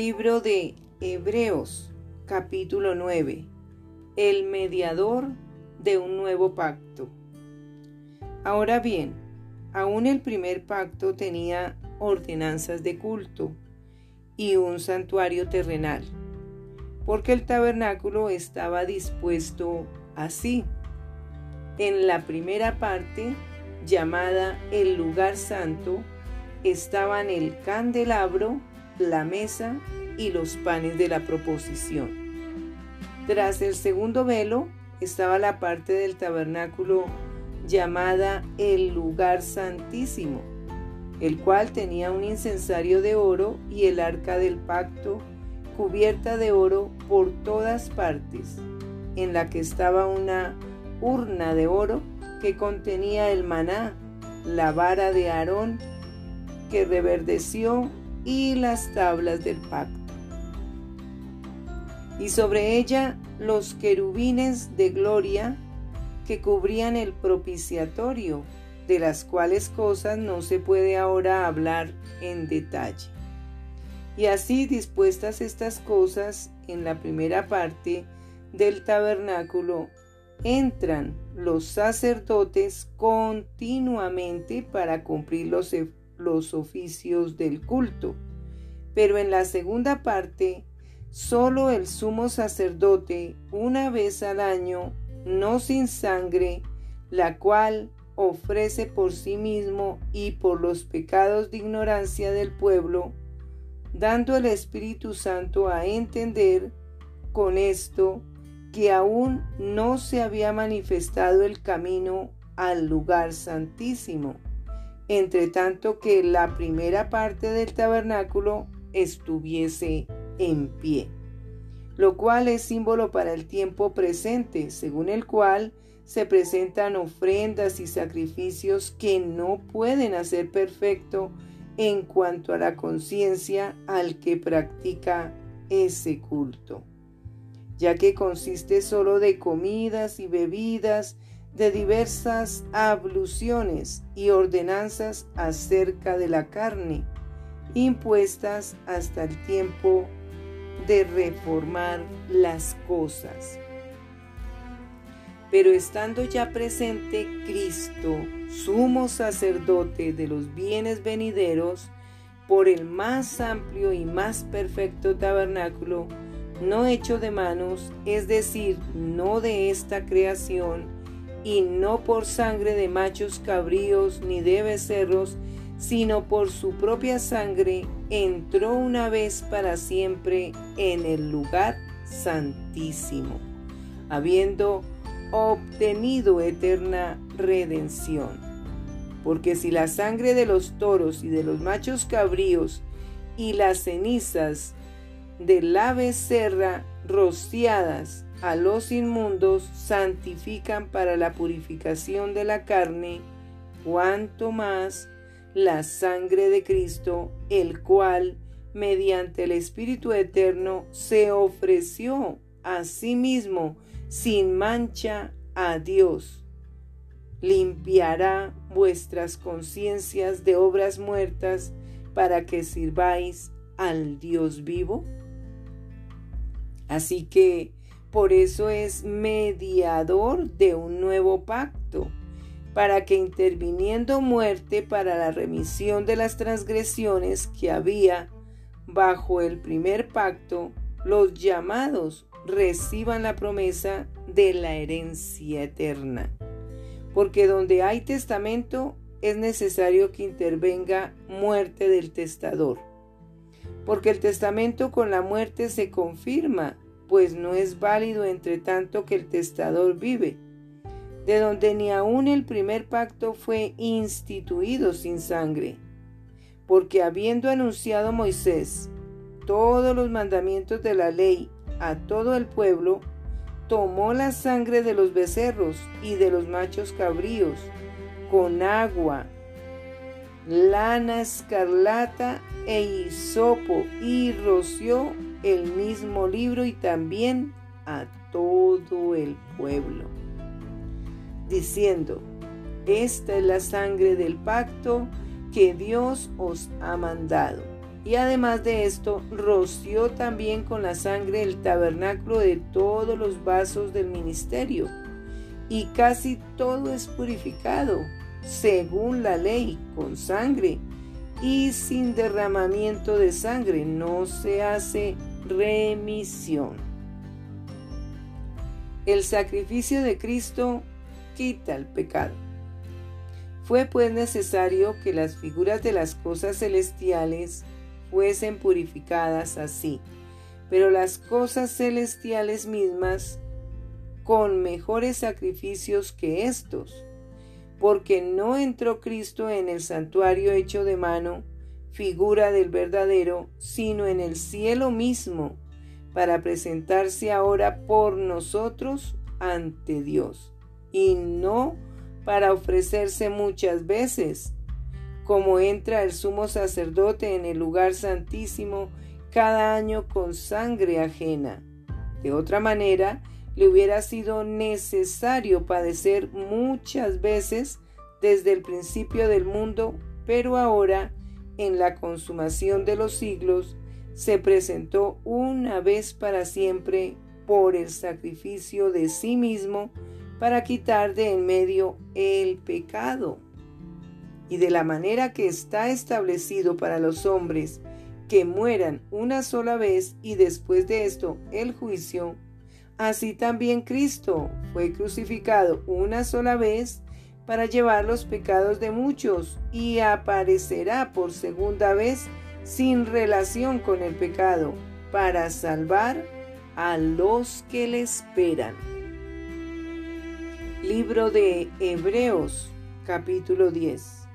Libro de Hebreos, capítulo 9. El mediador de un nuevo pacto. Ahora bien, aún el primer pacto tenía ordenanzas de culto y un santuario terrenal, porque el tabernáculo estaba dispuesto así. En la primera parte, llamada el lugar santo, estaban el candelabro, la mesa y los panes de la proposición. Tras el segundo velo estaba la parte del tabernáculo llamada el lugar santísimo, el cual tenía un incensario de oro y el arca del pacto cubierta de oro por todas partes, en la que estaba una urna de oro que contenía el maná, la vara de Aarón que reverdeció y las tablas del pacto. Y sobre ella los querubines de gloria que cubrían el propiciatorio, de las cuales cosas no se puede ahora hablar en detalle. Y así dispuestas estas cosas en la primera parte del tabernáculo, entran los sacerdotes continuamente para cumplir los los oficios del culto. Pero en la segunda parte, solo el sumo sacerdote, una vez al año, no sin sangre, la cual ofrece por sí mismo y por los pecados de ignorancia del pueblo, dando el Espíritu Santo a entender con esto que aún no se había manifestado el camino al lugar santísimo entre tanto que la primera parte del tabernáculo estuviese en pie, lo cual es símbolo para el tiempo presente, según el cual se presentan ofrendas y sacrificios que no pueden hacer perfecto en cuanto a la conciencia al que practica ese culto, ya que consiste solo de comidas y bebidas de diversas abluciones y ordenanzas acerca de la carne, impuestas hasta el tiempo de reformar las cosas. Pero estando ya presente Cristo, sumo sacerdote de los bienes venideros, por el más amplio y más perfecto tabernáculo, no hecho de manos, es decir, no de esta creación, y no por sangre de machos cabríos ni de becerros, sino por su propia sangre, entró una vez para siempre en el lugar santísimo, habiendo obtenido eterna redención. Porque si la sangre de los toros y de los machos cabríos y las cenizas de la becerra rociadas a los inmundos santifican para la purificación de la carne, cuanto más la sangre de Cristo, el cual, mediante el Espíritu Eterno, se ofreció a sí mismo sin mancha a Dios. Limpiará vuestras conciencias de obras muertas para que sirváis al Dios vivo. Así que por eso es mediador de un nuevo pacto, para que interviniendo muerte para la remisión de las transgresiones que había bajo el primer pacto, los llamados reciban la promesa de la herencia eterna. Porque donde hay testamento es necesario que intervenga muerte del testador. Porque el testamento con la muerte se confirma pues no es válido entre tanto que el testador vive, de donde ni aun el primer pacto fue instituido sin sangre, porque habiendo anunciado Moisés todos los mandamientos de la ley a todo el pueblo, tomó la sangre de los becerros y de los machos cabríos, con agua, lana escarlata e hisopo, y roció el mismo libro y también a todo el pueblo, diciendo, esta es la sangre del pacto que Dios os ha mandado. y además de esto roció también con la sangre el tabernáculo de todos los vasos del ministerio. Y casi todo es purificado, según la ley, con sangre, y sin derramamiento de sangre no se hace remisión. El sacrificio de Cristo quita el pecado. Fue pues necesario que las figuras de las cosas celestiales fuesen purificadas así, pero las cosas celestiales mismas con mejores sacrificios que estos, porque no entró Cristo en el santuario hecho de mano, figura del verdadero, sino en el cielo mismo, para presentarse ahora por nosotros ante Dios, y no para ofrecerse muchas veces, como entra el sumo sacerdote en el lugar santísimo cada año con sangre ajena. De otra manera, le hubiera sido necesario padecer muchas veces desde el principio del mundo, pero ahora, en la consumación de los siglos, se presentó una vez para siempre por el sacrificio de sí mismo para quitar de en medio el pecado. Y de la manera que está establecido para los hombres que mueran una sola vez y después de esto el juicio, así también Cristo fue crucificado una sola vez para llevar los pecados de muchos y aparecerá por segunda vez sin relación con el pecado para salvar a los que le esperan. Libro de Hebreos capítulo 10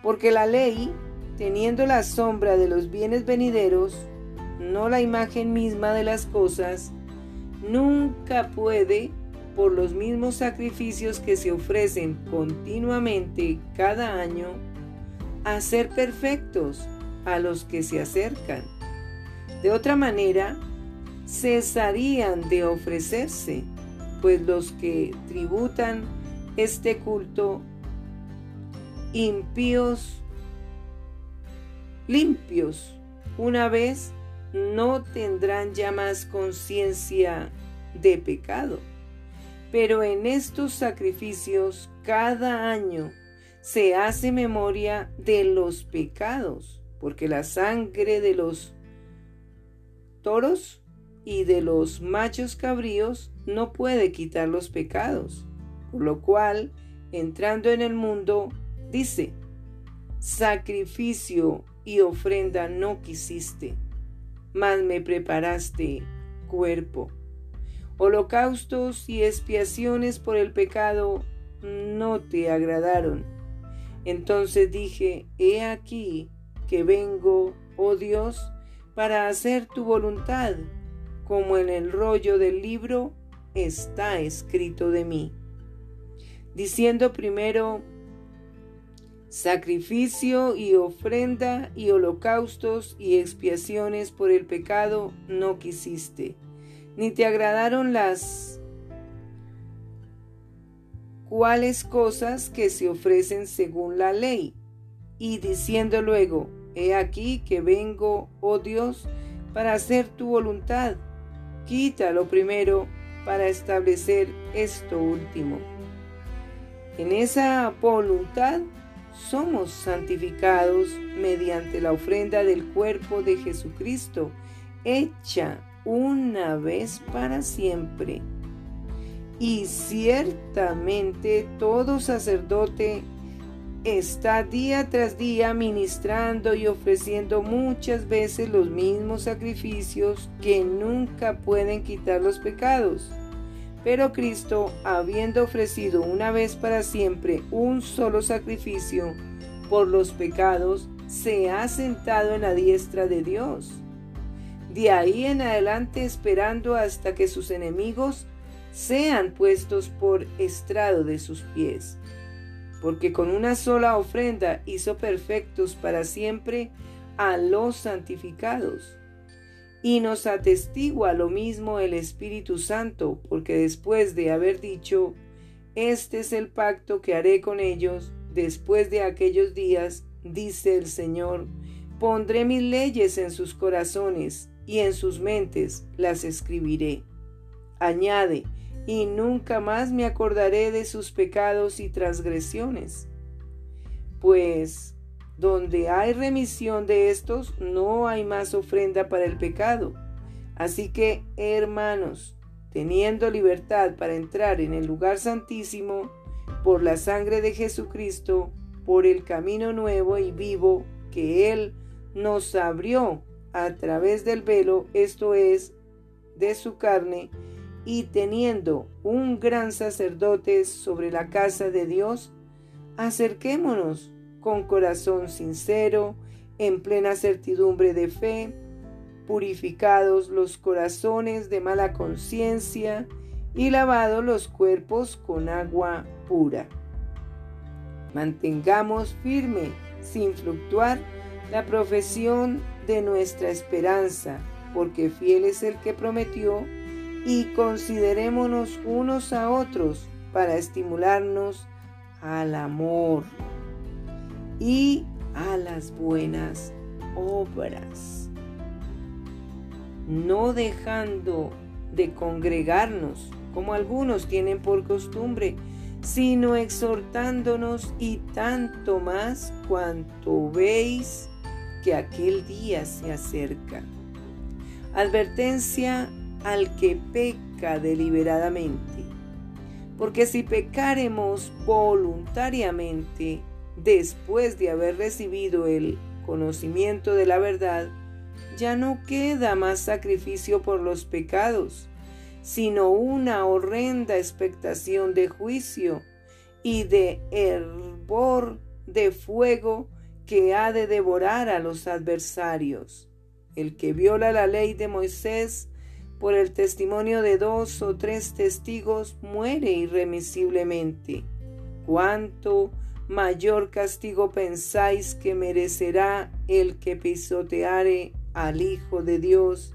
porque la ley, teniendo la sombra de los bienes venideros, no la imagen misma de las cosas, nunca puede, por los mismos sacrificios que se ofrecen continuamente cada año, hacer perfectos a los que se acercan. De otra manera, cesarían de ofrecerse, pues los que tributan este culto impíos limpios, una vez no tendrán ya más conciencia de pecado. Pero en estos sacrificios cada año se hace memoria de los pecados, porque la sangre de los toros y de los machos cabríos no puede quitar los pecados, por lo cual, entrando en el mundo, Dice, sacrificio y ofrenda no quisiste, mas me preparaste cuerpo. Holocaustos y expiaciones por el pecado no te agradaron. Entonces dije, he aquí que vengo, oh Dios, para hacer tu voluntad, como en el rollo del libro está escrito de mí. Diciendo primero, Sacrificio y ofrenda y holocaustos y expiaciones por el pecado no quisiste, ni te agradaron las cuáles cosas que se ofrecen según la ley. Y diciendo luego, he aquí que vengo, oh Dios, para hacer tu voluntad. Quita lo primero para establecer esto último. En esa voluntad somos santificados mediante la ofrenda del cuerpo de Jesucristo, hecha una vez para siempre. Y ciertamente todo sacerdote está día tras día ministrando y ofreciendo muchas veces los mismos sacrificios que nunca pueden quitar los pecados. Pero Cristo, habiendo ofrecido una vez para siempre un solo sacrificio por los pecados, se ha sentado en la diestra de Dios. De ahí en adelante esperando hasta que sus enemigos sean puestos por estrado de sus pies. Porque con una sola ofrenda hizo perfectos para siempre a los santificados y nos atestigua lo mismo el Espíritu Santo, porque después de haber dicho, Este es el pacto que haré con ellos después de aquellos días, dice el Señor, Pondré mis leyes en sus corazones y en sus mentes las escribiré. Añade, y nunca más me acordaré de sus pecados y transgresiones. Pues donde hay remisión de estos, no hay más ofrenda para el pecado. Así que, hermanos, teniendo libertad para entrar en el lugar santísimo, por la sangre de Jesucristo, por el camino nuevo y vivo que Él nos abrió a través del velo, esto es, de su carne, y teniendo un gran sacerdote sobre la casa de Dios, acerquémonos con corazón sincero, en plena certidumbre de fe, purificados los corazones de mala conciencia y lavados los cuerpos con agua pura. Mantengamos firme, sin fluctuar, la profesión de nuestra esperanza, porque fiel es el que prometió, y considerémonos unos a otros para estimularnos al amor y a las buenas obras, no dejando de congregarnos como algunos tienen por costumbre, sino exhortándonos y tanto más cuanto veis que aquel día se acerca. Advertencia al que peca deliberadamente. Porque si pecaremos voluntariamente después de haber recibido el conocimiento de la verdad, ya no queda más sacrificio por los pecados, sino una horrenda expectación de juicio y de hervor de fuego que ha de devorar a los adversarios. El que viola la ley de Moisés por el testimonio de dos o tres testigos muere irremisiblemente. ¿Cuánto mayor castigo pensáis que merecerá el que pisoteare al Hijo de Dios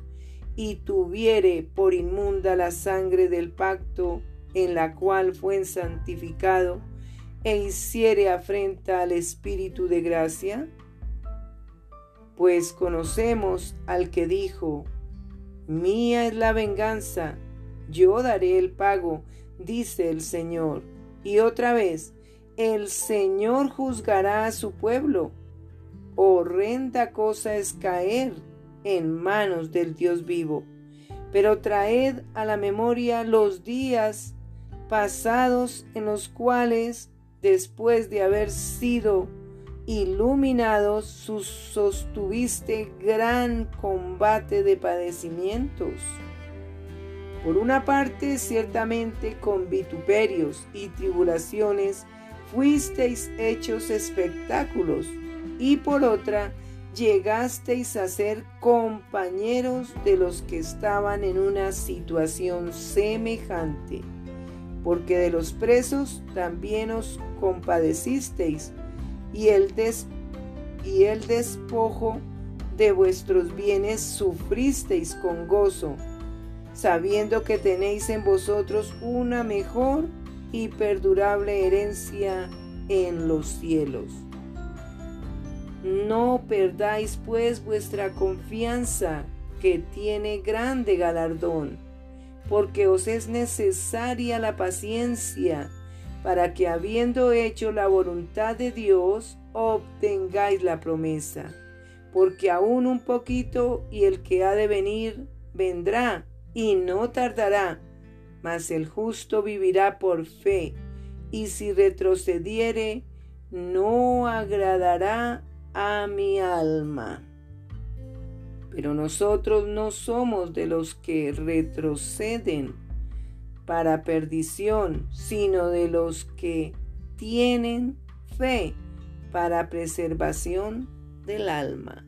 y tuviere por inmunda la sangre del pacto en la cual fue santificado? E hiciere afrenta al Espíritu de gracia? Pues conocemos al que dijo, Mía es la venganza, yo daré el pago, dice el Señor. Y otra vez, el Señor juzgará a su pueblo. Horrenda cosa es caer en manos del Dios vivo. Pero traed a la memoria los días pasados en los cuales después de haber sido iluminados, sostuviste gran combate de padecimientos. Por una parte, ciertamente con vituperios y tribulaciones fuisteis hechos espectáculos, y por otra, llegasteis a ser compañeros de los que estaban en una situación semejante porque de los presos también os compadecisteis, y el, despojo de vuestros bienes sufristeis con gozo, sabiendo que tenéis en vosotros una mejor y perdurable herencia en los cielos. No perdáis pues vuestra confianza, que tiene grande galardón porque os es necesaria la paciencia, para que habiendo hecho la voluntad de Dios, obtengáis la promesa. Porque aún un poquito y el que ha de venir vendrá y no tardará, mas el justo vivirá por fe, y si retrocediere, no agradará a mi alma. Pero nosotros no somos de los que retroceden para perdición, sino de los que tienen fe para preservación del alma.